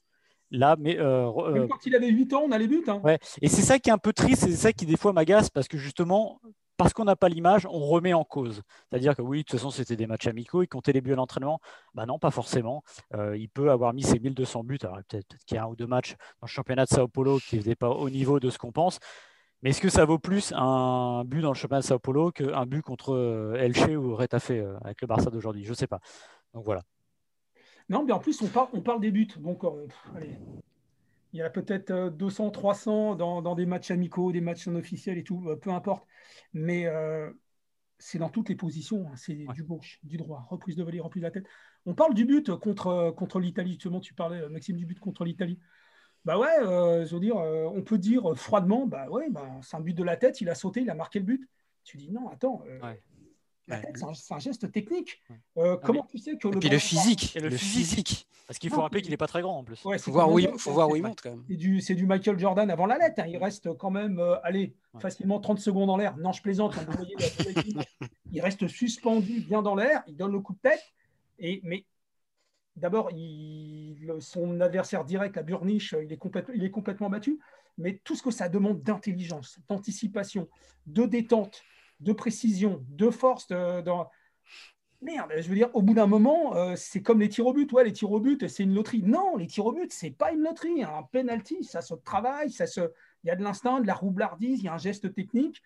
Là, mais
euh, euh, quand il avait 8 ans, on a les buts. Hein.
Ouais. Et c'est ça qui est un peu triste, c'est ça qui des fois m'agace parce que justement, parce qu'on n'a pas l'image, on remet en cause. C'est-à-dire que oui, de toute façon, c'était des matchs amicaux, il comptait les buts à l'entraînement. Bah non, pas forcément. Euh, il peut avoir mis ses 1200 buts. Alors peut-être qu'il y a un ou deux matchs dans le championnat de Sao Paulo qui n'étaient pas au niveau de ce qu'on pense. Mais est-ce que ça vaut plus un but dans le championnat de Sao Paulo qu'un but contre euh, Elche ou Retafe euh, avec le Barça d'aujourd'hui? Je ne sais pas. Donc voilà.
Non, mais en plus, on parle des buts. Donc, allez, il y a peut-être 200, euh, 300 dans, des matchs amicaux, des matchs non officiels et tout, euh, peu importe. Mais euh, c'est dans toutes les positions. Hein. C'est du gauche, du droit, reprise de volée, reprise de la tête. On parle du but contre, contre l'Italie. Justement, tu parlais, Maxime, du but contre l'Italie. bah ouais, je veux dire, on peut dire froidement, bah ouais, bah, c'est un but de la tête, il a sauté, il a marqué le but. Tu dis non, attends, c'est un, geste technique. Euh, comment tu sais que
le. Et puis le physique. le,
physique. Parce qu'il faut rappeler qu'il n'est pas très grand en plus.
Il faut, voir où il, faut voir où il monte quand même.
C'est du, Michael Jordan avant la lettre. Hein. Il reste quand même, euh, allez, facilement 30 secondes en l'air. Non, je plaisante. il reste suspendu bien dans l'air. Il donne le coup de tête. Et, mais d'abord, son adversaire direct, la Burniche, il est, il est complètement battu. Mais tout ce que ça demande d'intelligence, d'anticipation, de détente, de précision, de force. dans... Merde, je veux dire, au bout d'un moment, euh, c'est comme les tirs au but. Ouais, les tirs au but, c'est une loterie. Non, les tirs au but, c'est pas une loterie. Un penalty, ça se travaille, ça se... il y a de l'instinct, de la roublardise, il y a un geste technique.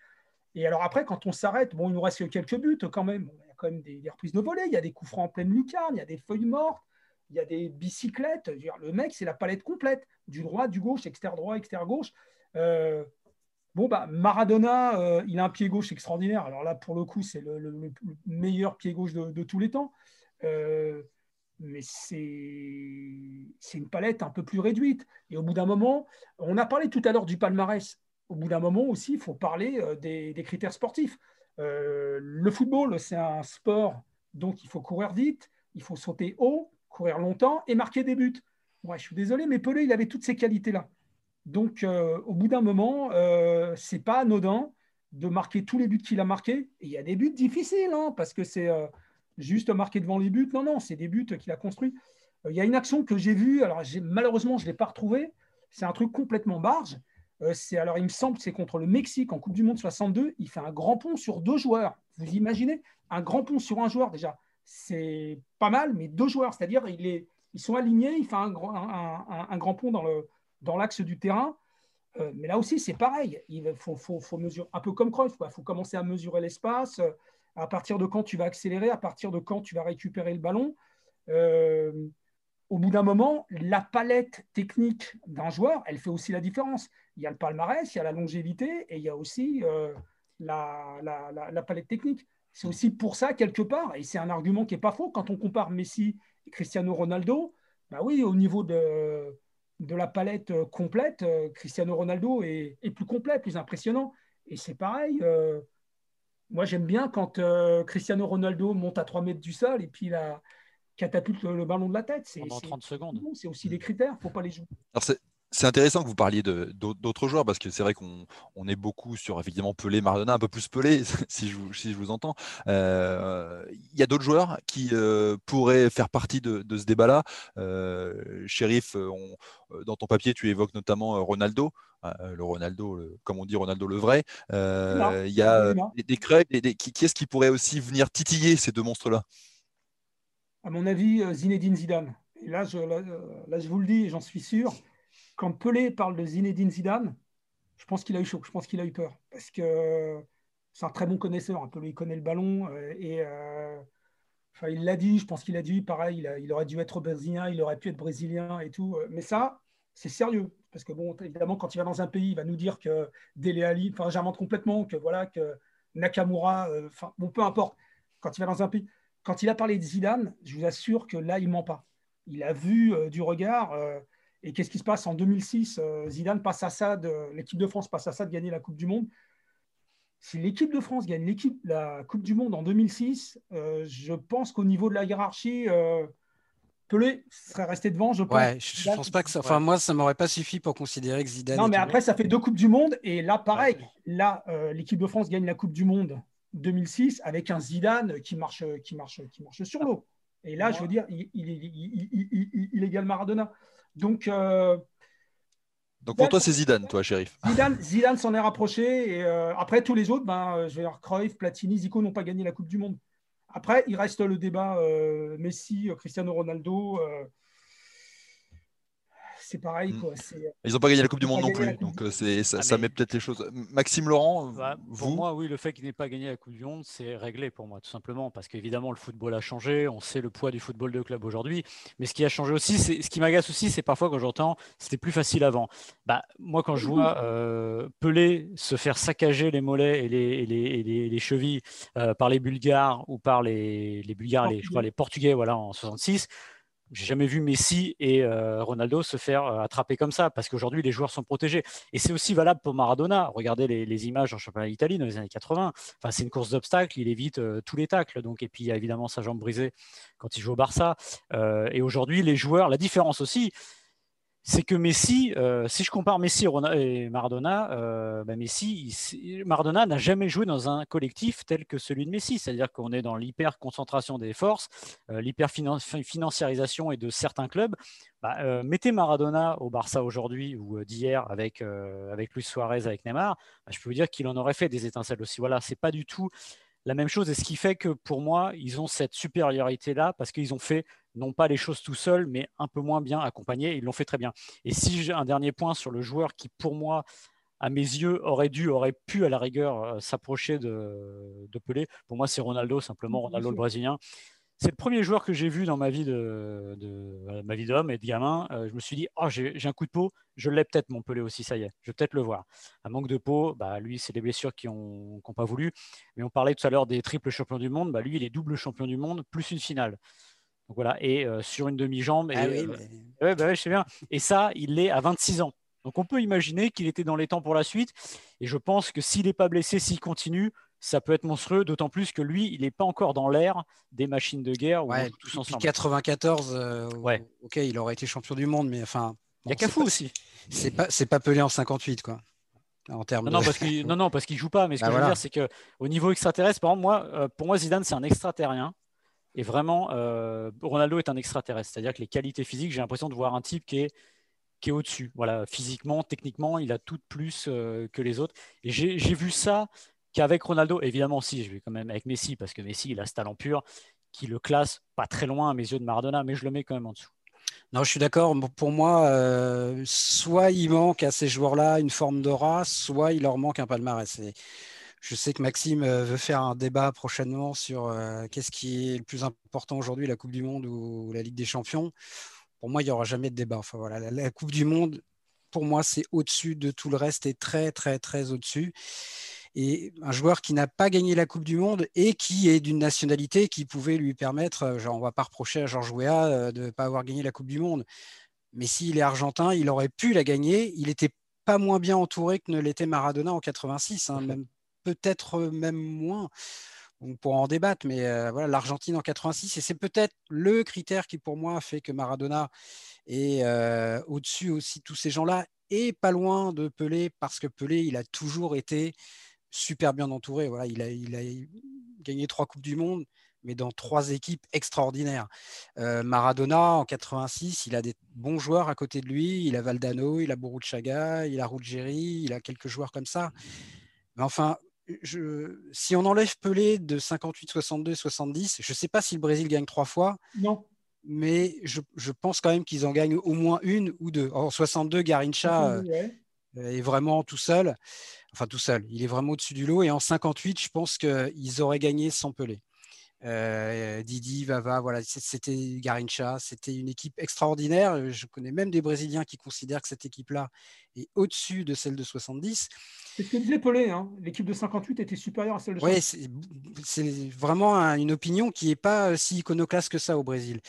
Et alors après, quand on s'arrête, bon, il nous reste quelques buts quand même. il y a quand même des, reprises de volée, il y a des coups francs en pleine lucarne, il y a des feuilles mortes, il y a des bicyclettes. le mec, c'est la palette complète, du droit, du gauche, extérieur droit, extérieur gauche. Euh, Bon, bah, Maradona, euh, il a un pied gauche extraordinaire. Alors là, pour le coup, c'est le, meilleur pied gauche de, tous les temps. Euh, mais c'est une palette un peu plus réduite. Et au bout d'un moment, on a parlé tout à l'heure du palmarès. Au bout d'un moment aussi, il faut parler euh, des, critères sportifs. le football, c'est un sport, donc il faut courir vite, il faut sauter haut, courir longtemps et marquer des buts. Moi, je suis désolé, mais Pelé, il avait toutes ces qualités-là. Donc, euh, au bout d'un moment, euh, c'est pas anodin de marquer tous les buts qu'il a marqués. Il y a des buts difficiles, hein, parce que c'est euh, juste marqué devant les buts. Non, non, c'est des buts qu'il a construits. Il y a une action que j'ai vue, alors malheureusement, je ne l'ai pas retrouvée. C'est un truc complètement barge. c'est alors, il me semble, c'est contre le Mexique en Coupe du Monde 62. Il fait un grand pont sur deux joueurs. Vous imaginez un grand pont sur un joueur déjà, c'est pas mal, mais deux joueurs, c'est-à-dire ils sont alignés. Il fait un grand pont dans le dans l'axe du terrain. Euh, mais là aussi, c'est pareil. Il faut, faut, mesurer, un peu comme Cruyff, il faut commencer à mesurer l'espace. Euh, à partir de quand tu vas accélérer, à partir de quand tu vas récupérer le ballon. Euh, au bout d'un moment, la palette technique d'un joueur, elle fait aussi la différence. Il y a le palmarès, il y a la longévité et il y a aussi la, la, palette technique. C'est aussi pour ça, quelque part, et c'est un argument qui n'est pas faux, quand on compare Messi et Cristiano Ronaldo, bah oui, au niveau de, de la palette euh, complète, euh, Cristiano Ronaldo est, plus complet, plus impressionnant. Et c'est pareil. Euh, moi, j'aime bien quand Cristiano Ronaldo monte à 3 mètres du sol et puis il a catapulte le, ballon de la tête.
C'est, 30 secondes.
C'est aussi des critères, il ne faut pas les jouer.
Alors c'est intéressant que vous parliez d'autres joueurs parce que c'est vrai qu'on est beaucoup sur effectivement Pelé, Maradona, un peu plus Pelé si je vous, si je vous entends. Euh, il y a d'autres joueurs qui euh, pourraient faire partie de, ce débat-là. Euh, Shérif, dans ton papier, tu évoques notamment Ronaldo, le Ronaldo, comme on dit Ronaldo le vrai. il y a des, des, qui, qui est-ce qui pourrait aussi venir titiller ces deux monstres-là?
À mon avis, Zinedine Zidane. Et là, je, là, je vous le dis, j'en suis sûr quand Pelé parle de Zinedine Zidane, je pense qu'il a eu chaud, je pense qu'il a eu peur. Parce que c'est un très bon connaisseur. Pelé, il connaît le ballon. Euh, et euh, il l'a dit, je pense qu'il a dit, pareil, il, aurait dû être brésilien, il aurait pu être brésilien et tout. Euh, mais ça, c'est sérieux. Parce que, bon, évidemment, quand il va dans un pays, il va nous dire que Dele Ali, enfin, j'invente complètement, que voilà, que Nakamura, enfin, bon, peu importe. Quand il va dans un pays, quand il a parlé de Zidane, je vous assure que là, il ment pas. Il a vu du regard. Et qu'est-ce qui se passe en 2006 euh, Zidane passe à ça, l'équipe de France passe à ça de gagner la Coupe du Monde. Si l'équipe de France gagne l'équipe, la Coupe du Monde en 2006, euh, je pense qu'au niveau de la hiérarchie, euh, Pelé serait resté devant. Je pense.
Ouais, je, pense pas que ça. Enfin, moi, ça m'aurait pas suffi pour considérer que Zidane.
Non, mais après, ça fait deux coupes du monde et là, pareil. Là, l'équipe de France gagne la Coupe du Monde 2006 avec un Zidane qui marche, qui marche, qui marche sur l'eau. Et là, je veux dire, il, il, il, il égale Maradona. Donc, euh,
donc pour toi, c'est Zidane, toi, shérif.
Zidane, Zidane s'en est rapproché. Et euh, après, tous les autres, ben, euh, je vais dire, Cruyff, Platini, Zico n'ont pas gagné la Coupe du Monde. Après, il reste le débat Messi, Cristiano Ronaldo c'est pareil. Mm.
Euh, Ils n'ont pas gagné la Coupe du Monde non plus, donc euh, c'est, ça, ah, met peut-être les choses. Maxime Laurent,
bah, pour moi, oui, le fait qu'il n'ait pas gagné la Coupe du Monde, c'est réglé pour moi, tout simplement, parce qu'évidemment, le football a changé, on sait le poids du football de club aujourd'hui, mais ce qui a changé aussi, c'est, ce qui m'agace aussi, c'est parfois quand j'entends c'était plus facile avant. Bah, moi, quand je vois euh, Pelé se faire saccager les mollets et les, les, les, chevilles par les Bulgares ou par les, les Bulgares, les, je crois les Portugais, voilà, en 66 j'ai jamais vu Messi et euh, Ronaldo se faire euh, attraper comme ça, parce qu'aujourd'hui, les joueurs sont protégés. Et c'est aussi valable pour Maradona. Regardez les, images en championnat d'Italie dans les années 80. Enfin, c'est une course d'obstacles, il évite tous les tacles. Donc, et puis, il y a évidemment sa jambe brisée quand il joue au Barça. et aujourd'hui, les joueurs, la différence aussi, c'est que Messi, euh, si je compare Messi et Maradona, euh, ben Messi, Maradona n'a jamais joué dans un collectif tel que celui de Messi, c'est-à-dire qu'on est dans l'hyper concentration des forces, euh, l'hyper financiarisation et de certains clubs. Bah, mettez Maradona au Barça aujourd'hui ou d'hier avec avec Luis Suarez, avec Neymar, bah, je peux vous dire qu'il en aurait fait des étincelles aussi. Voilà, c'est pas du tout la même chose. Et ce qui fait que pour moi, ils ont cette supériorité-là parce qu'ils ont fait non pas les choses tout seuls, mais un peu moins bien accompagnés. Ils l'ont fait très bien. Et si j'ai un dernier point sur le joueur qui, pour moi, à mes yeux, aurait dû, aurait pu à la rigueur euh, s'approcher de, de, Pelé, pour moi, c'est Ronaldo, simplement, Ronaldo le Brésilien. C'est le premier joueur que j'ai vu dans ma vie de, de ma vie d'homme et de gamin. Euh, je me suis dit, oh, j'ai un coup de peau, je l'ai peut-être mon Pelé aussi, ça y est, je vais peut-être le voir. Un manque de peau, bah, lui, c'est des blessures qui n'ont pas voulu. Mais on parlait tout à l'heure des triples champions du monde, bah, lui, il est double champion du monde, plus une finale. Donc voilà, et euh, sur une demi-jambe.
Ah
et, euh, bah je sais bien. Et ça, il l'est à 26 ans. Donc on peut imaginer qu'il était dans les temps pour la suite. Et je pense que s'il n'est pas blessé, s'il continue, ça peut être monstrueux, d'autant plus que lui, il n'est pas encore dans l'ère des machines de guerre.
Ouais, tous ensemble. 94, euh, ouais. ok, il aurait été champion du monde, mais enfin.
il y a Cafou aussi.
C'est pas, c'est pas pelé en 58, quoi. En termes
non, non, parce qu'il, non, non, parce qu'il joue pas. Mais ce bah que je veux dire, c'est que au niveau extraterrestre, par exemple, moi, euh, pour moi, Zidane, c'est un extraterrien. Et vraiment, euh, Ronaldo est un extraterrestre. C'est-à-dire que les qualités physiques, j'ai l'impression de voir un type qui est qui est au-dessus. Voilà, physiquement, techniquement, il a tout de plus que les autres. Et j'ai, j'ai vu ça qu'avec Ronaldo, évidemment, si, je vais quand même avec Messi, parce que Messi, il a ce talent pur qui le classe pas très loin à mes yeux de Maradona, mais je le mets quand même en dessous.
Non, je suis d'accord. Pour moi, euh, soit il manque à ces joueurs-là une forme d'aura, soit il leur manque un palmarès. Je sais que Maxime euh, veut faire un débat prochainement sur euh, qu'est-ce qui est le plus important aujourd'hui, la Coupe du Monde ou la Ligue des Champions. Pour moi, il n'y aura jamais de débat. Enfin, voilà, la Coupe du Monde, pour moi, c'est au-dessus de tout le reste et très, très, très au-dessus et un joueur qui n'a pas gagné la Coupe du Monde et qui est d'une nationalité qui pouvait lui permettre, euh, genre, on ne va pas reprocher à Georges Weah euh, de ne pas avoir gagné la Coupe du Monde, mais s'il est argentin, il aurait pu la gagner. Il n'était pas moins bien entouré que ne l'était Maradona en 86, hein, même peut-être même moins. On pourra en débattre, mais euh, voilà, l'Argentine en 86, et c'est peut-être le critère qui, pour moi, fait que Maradona est au-dessus aussi de tous ces gens-là, et pas loin de Pelé, parce que Pelé, il a toujours été super bien entouré. Voilà, il, a, il a gagné trois Coupes du Monde, mais dans trois équipes extraordinaires. Euh, Maradona, en 86, il a des bons joueurs à côté de lui. Il a Valdano, il a Boruchaga, il a Ruggeri, il a quelques joueurs comme ça. Mais enfin, je, si on enlève Pelé de 58, 62, 70, je ne sais pas si le Brésil gagne trois fois.
Non.
Mais je, je pense quand même qu'ils en gagnent au moins une ou deux. En 62, Garincha est vraiment tout seul enfin tout seul. Il est vraiment au-dessus du lot. Et en 58, je pense qu'ils auraient gagné sans Pelé. Euh, Didi, Vava, voilà, c'était Garincha, c'était une équipe extraordinaire. Je connais même des Brésiliens qui considèrent que cette équipe-là est au-dessus de celle de 70.
C'est ce que disait Pelé, hein. l'équipe de 58 était supérieure à celle de 70.
Oui, c'est vraiment une opinion qui n'est pas si iconoclaste que ça au Brésil.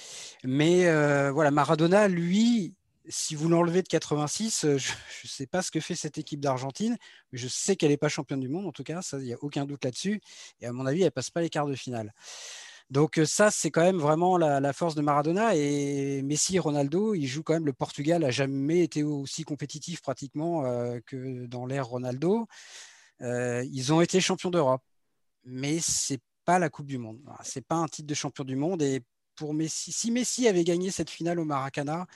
Mais euh, voilà, Maradona, lui, si vous l'enlevez de 86, euh, je ne sais pas ce que fait cette équipe d'Argentine, mais je sais qu'elle n'est pas championne du monde, en tout cas, il n'y a aucun doute là-dessus. Et à mon avis, elle ne passe pas les quarts de finale. Donc euh, ça, c'est quand même vraiment la, force de Maradona. Et Messi et Ronaldo, ils jouent quand même. Le Portugal n'a jamais été aussi compétitif pratiquement euh, que dans l'ère Ronaldo. ils ont été champions d'Europe, mais c'est pas la Coupe du Monde. C'est pas un titre de champion du monde. Et pour Messi. Si Messi avait gagné cette finale au Maracana,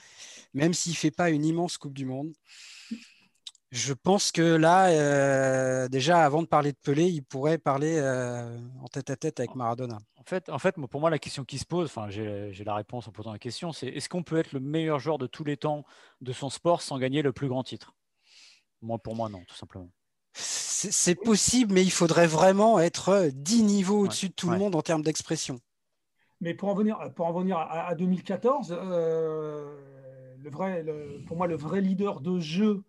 même s'il ne fait pas une immense Coupe du Monde, je pense que là, euh, déjà, avant de parler de Pelé, il pourrait parler euh, en tête à tête avec Maradona.
En fait, en fait pour moi, la question qui se pose, enfin, j'ai la réponse en posant la question, c'est est-ce qu'on peut être le meilleur joueur de tous les temps de son sport sans gagner le plus grand titre? Moi, pour moi, non, tout simplement.
C'est possible, mais il faudrait vraiment être dix niveaux au-dessus de tout le monde en termes d'expression.
Mais pour en venir, pour en venir à, 2014, euh, le vrai, pour moi, le vrai leader de jeu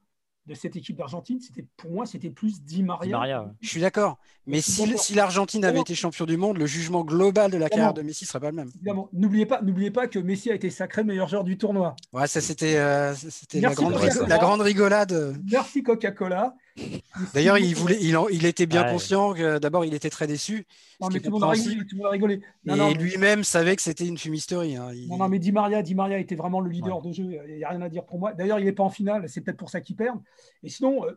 de cette équipe d'Argentine, c'était pour moi, c'était plus Di Maria.
Je suis d'accord. Mais si, si l'Argentine avait été champion du monde, le jugement global de la carrière de Messi serait pas le même.
Évidemment. N'oubliez pas, n'oubliez pas que Messi a été sacré meilleur joueur du tournoi.
Ouais, ça c'était, euh, c'était la, grande, la grande rigolade.
Merci Coca-Cola.
D'ailleurs, il, voulait, il, il était bien conscient que d'abord, il était très déçu.
Non, mais tout le monde a rigolé.
et lui-même savait que c'était une fumisterie. Hein.
Non, non, mais Di Maria, Di Maria était vraiment le leader de jeu. Il n'y a rien à dire pour moi. D'ailleurs, il n'est pas en finale. C'est peut-être pour ça qu'il perd. Et sinon, euh,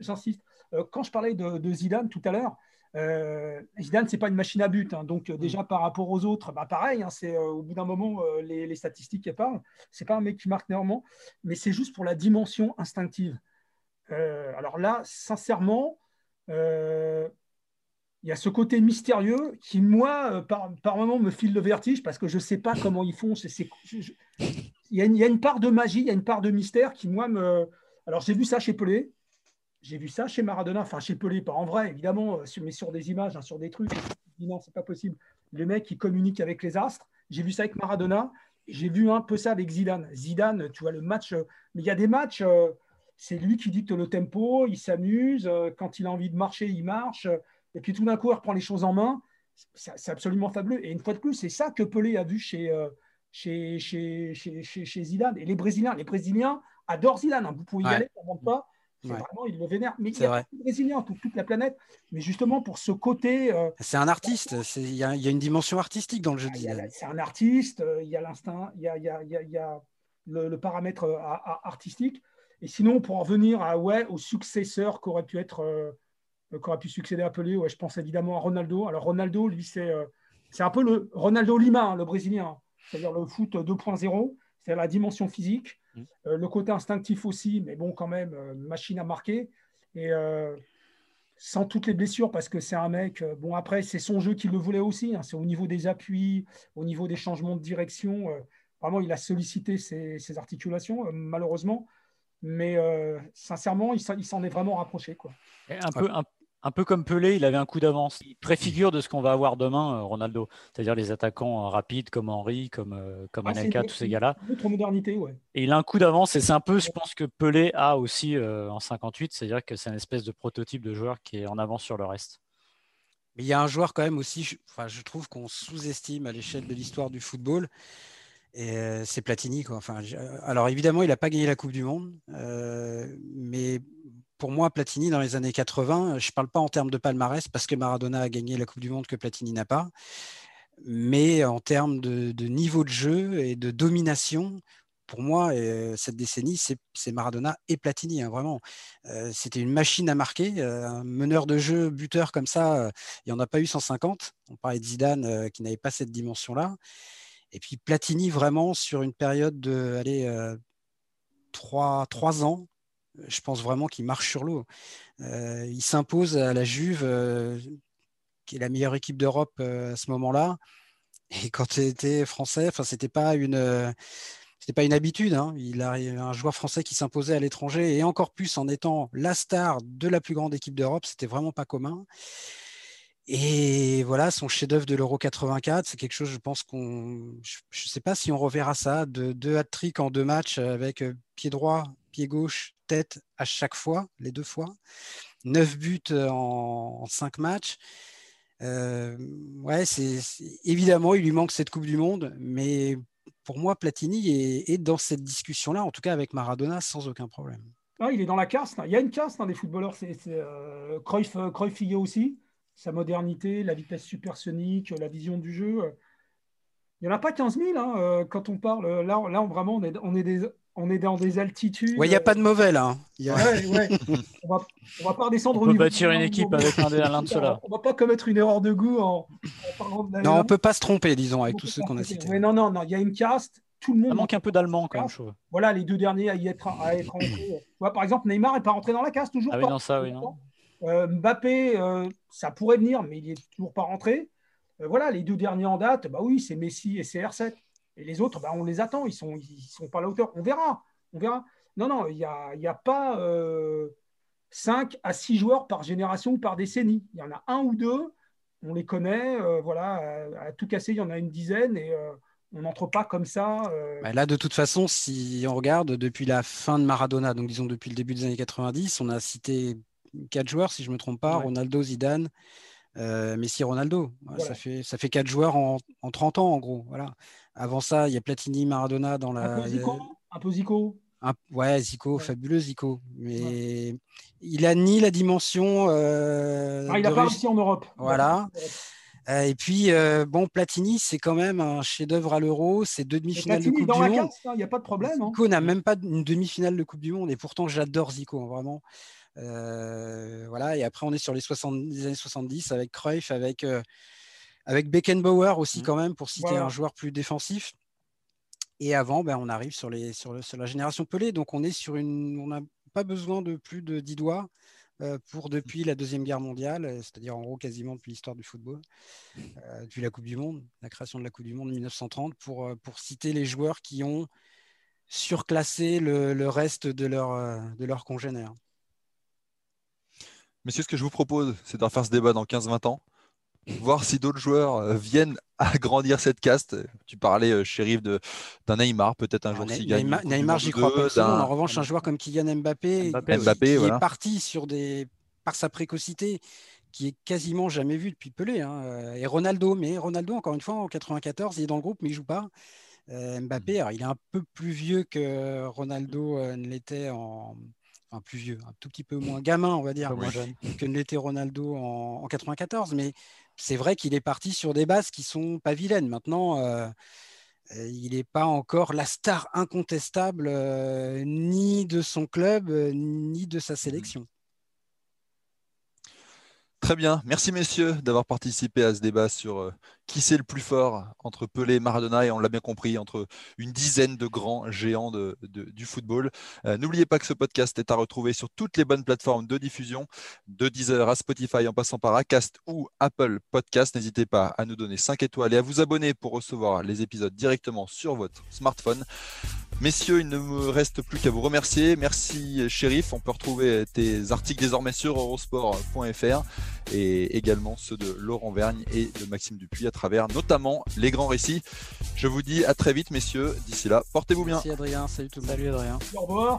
j'insiste, euh, quand je parlais de, Zidane tout à l'heure, euh, Zidane, c'est pas une machine à but. Hein. donc, euh, déjà par rapport aux autres, bah, pareil, hein, c'est au bout d'un moment, les, les, statistiques elles parlent. C'est pas un mec qui marque néanmoins, mais c'est juste pour la dimension instinctive. Alors là, sincèrement, il y a ce côté mystérieux qui, moi, par, par moment, me file le vertige parce que je ne sais pas comment ils font. il, y a une, part de magie, il y a une part de mystère qui, moi, me. Alors, j'ai vu ça chez Pelé. J'ai vu ça chez Maradona, enfin chez Pelé, pas en vrai, évidemment, euh, mais sur des images, hein, sur des trucs. Non, c'est pas possible. Le mec, qui communique avec les astres. J'ai vu ça avec Maradona. J'ai vu un peu ça avec Zidane. Zidane, tu vois, le match. Euh, mais il y a des matchs, euh, c'est lui qui dicte le tempo, il s'amuse. Quand il a envie de marcher, il marche. Et puis tout d'un coup, il reprend les choses en main. C'est absolument fabuleux. Et une fois de plus, c'est ça que Pelé a vu chez, chez, chez, chez, Zidane. Et les Brésiliens, les Brésiliens adorent Zidane. Hein. Vous pouvez y aller, ça ne pas. Vraiment, il le vénère. Mais il y a Brésilien, toute, toute la planète. Mais justement, pour ce côté. Euh,
c'est un artiste. Il y, a une dimension artistique dans le jeu.
C'est un artiste. Euh, il y a l'instinct, il y a, y a, y a le, paramètre euh, artistique. Et sinon, pour en revenir à, ouais, au successeur qu'aurait pu être. qu'aurait pu succéder à Pelé, ouais, je pense évidemment à Ronaldo. Alors, Ronaldo, lui, c'est c'est un peu le Ronaldo Lima, hein, le Brésilien. Hein. C'est-à-dire le foot 2.0. C'est la dimension physique Mm. Euh, le côté instinctif aussi, mais bon, quand même, euh, machine à marquer. Et euh, sans toutes les blessures, parce que c'est un mec, bon, après, c'est son jeu qui le voulait aussi. Hein. c'est au niveau des appuis, au niveau des changements de direction. vraiment, il a sollicité ses, articulations, malheureusement. Mais sincèrement, il s'en est vraiment rapproché. Quoi.
un, peu, un, un peu comme Pelé, il avait un coup d'avance. Il préfigure de ce qu'on va avoir demain, euh, Ronaldo. C'est-à-dire les attaquants euh, rapides comme Henry, comme, euh, comme ah, Anelka, tous ces gars-là.
modernité, ouais.
Et il a un coup d'avance et c'est un peu, je pense, que Pelé a aussi en 58. C'est-à-dire que c'est une espèce de prototype de joueur qui est en avance sur le reste.
Mais il y a un joueur quand même aussi, je, enfin, je trouve qu'on sous-estime à l'échelle de l'histoire du football. Et c'est Platini. Quoi. Enfin, alors évidemment, il n'a pas gagné la Coupe du Monde, mais pour moi, Platini, dans les années 80, je ne parle pas en termes de palmarès parce que Maradona a gagné la Coupe du Monde que Platini n'a pas, mais en termes de, niveau de jeu et de domination, pour moi, cette décennie, c'est Maradona et Platini, hein, vraiment. C'était une machine à marquer. Un meneur de jeu, buteur comme ça, il n'y en a pas eu 150. On parlait de Zidane qui n'avait pas cette dimension-là. Et puis Platini, vraiment, sur une période de allez, trois, trois ans, je pense vraiment qu'il marche sur l'eau. Euh, il s'impose à la Juve, euh, qui est la meilleure équipe d'Europe euh, à ce moment-là. Et quand il était français, enfin, c'était pas une, pas une habitude. Hein. Il a un joueur français qui s'imposait à l'étranger et encore plus en étant la star de la plus grande équipe d'Europe, c'était vraiment pas commun. Et voilà, son chef-d'œuvre de l'Euro 84, c'est quelque chose, je pense qu'on, je ne sais pas si on reverra ça, de deux hat-tricks en deux matchs avec pied droit, pied gauche, tête à chaque fois, les deux fois. Neuf buts euh, en, cinq matchs. Euh, ouais, c'est évidemment, il lui manque cette Coupe du Monde, mais pour moi, Platini est, dans cette discussion-là, en tout cas avec Maradona, sans aucun problème.
Ah, il est dans la caste. Il y a une caste hein, des footballeurs. C'est euh, Cruyff, Cruyff aussi. Sa modernité, la vitesse supersonique, la vision du jeu. Il n'y en a pas 15 000 hein, quand on parle. Là, là vraiment, on est, on est des, on est dans des altitudes.
Il n'y a pas de mauvais là.
on, va, va pas redescendre
on au peut bâtir une équipe avec un, de ceux-là.
On va pas commettre une erreur de goût en,
parlant de Non, on peut pas se tromper, disons, avec tous ceux qu'on a cités.
Mais non, non, non, il y a une caste. Tout le monde.
Il manque un peu d'allemand quand même, je
Voilà, les deux derniers à y être, à être par exemple, Neymar n'est pas rentré dans la caste toujours.
Ah oui, non, ça, oui, non.
Euh, Mbappé, euh, ça pourrait venir, mais il est toujours pas rentré. Euh, voilà, les deux derniers en date, bah oui, c'est Messi et CR7. Et les autres, bah, on les attend, ils ne sont, pas à la hauteur. On verra. On verra. Non, non, il n'y a, y a, pas euh, 5 à 6 joueurs par génération ou par décennie. Il y en a un ou deux, on les connaît. Voilà, à, tout casser, il y en a une dizaine et On n'entre pas comme ça.
Bah, là, de toute façon, si on regarde depuis la fin de Maradona, donc disons depuis le début des années 90, on a cité quatre joueurs, si je ne me trompe pas, Ronaldo, Zidane, Messi, Ronaldo. Ça, fait, ça fait quatre joueurs en, en, 30 ans, en gros. Voilà. Avant ça, il y a Platini, Maradona dans la.
Un peu Zico. Un peu Zico.
ouais, Zico, fabuleux Zico. Mais il a ni la dimension.
Euh, ah, il n'a pas réussi en Europe.
Voilà. Euh, et puis, euh, bon, Platini, c'est quand même un chef-d'œuvre à l'Euro. C'est deux demi-finales de Coupe du Monde.
Hein, il n'y a pas de problème. Hein.
Zico n'a même pas une demi-finale de Coupe du Monde. Et pourtant, j'adore Zico, hein, vraiment. Voilà. Et après, on est sur les, 70, années 70 avec Cruyff, avec avec Beckenbauer aussi, mmh. quand même, pour citer un joueur plus défensif. Et avant, ben, on arrive sur, les, sur, la génération Pelé. Donc, on est sur une. On n'a pas besoin de plus de 10 doigts euh, pour depuis la Deuxième Guerre mondiale, euh, c'est-à-dire en gros quasiment depuis l'histoire du football, euh, depuis la Coupe du Monde, la création de la Coupe du Monde en 1930, pour, pour citer les joueurs qui ont surclassé le, reste de leurs de leur congénères.
Messieurs, ce que je vous propose, c'est de refaire ce débat dans 15-20 ans voir si d'autres joueurs euh, viennent agrandir cette caste. Tu parlais, euh, shérif, d'un Neymar, peut-être un jour s'il
gagne. Neymar, j'y crois pas. En revanche, un joueur comme Kylian Mbappé, qui, est parti sur des, par sa précocité, qui est quasiment jamais vu depuis Pelé. Hein, euh, et Ronaldo, mais Ronaldo, encore une fois, en 94, il est dans le groupe, mais il joue pas. Mbappé, hmm. il est un peu plus vieux que Ronaldo ne l'était en, enfin plus vieux, un tout petit peu moins gamin, on va dire, que ne l'était Ronaldo en, en, 94. Mais c'est vrai qu'il est parti sur des bases qui sont pas vilaines. Maintenant, euh, euh, il n'est pas encore la star incontestable euh, ni de son club, ni de sa sélection.
Très bien. Merci messieurs d'avoir participé à ce débat sur euh, qui c'est le plus fort entre Pelé et Maradona et on l'a bien compris entre une dizaine de grands géants du football. Euh, n'oubliez pas que ce podcast est à retrouver sur toutes les bonnes plateformes de diffusion, de Deezer à Spotify en passant par Acast ou Apple Podcast. N'hésitez pas à nous donner 5 étoiles et à vous abonner pour recevoir les épisodes directement sur votre smartphone. Messieurs, il ne me reste plus qu'à vous remercier. Merci, shérif. On peut retrouver tes articles désormais sur eurosport.fr et également ceux de Laurent Vergne et de Maxime Dupuis à travers notamment les grands récits. Je vous dis à très vite, messieurs. D'ici là, portez-vous bien.
Merci, Adrien. Salut tout le monde.
Salut, Adrien.
Au revoir.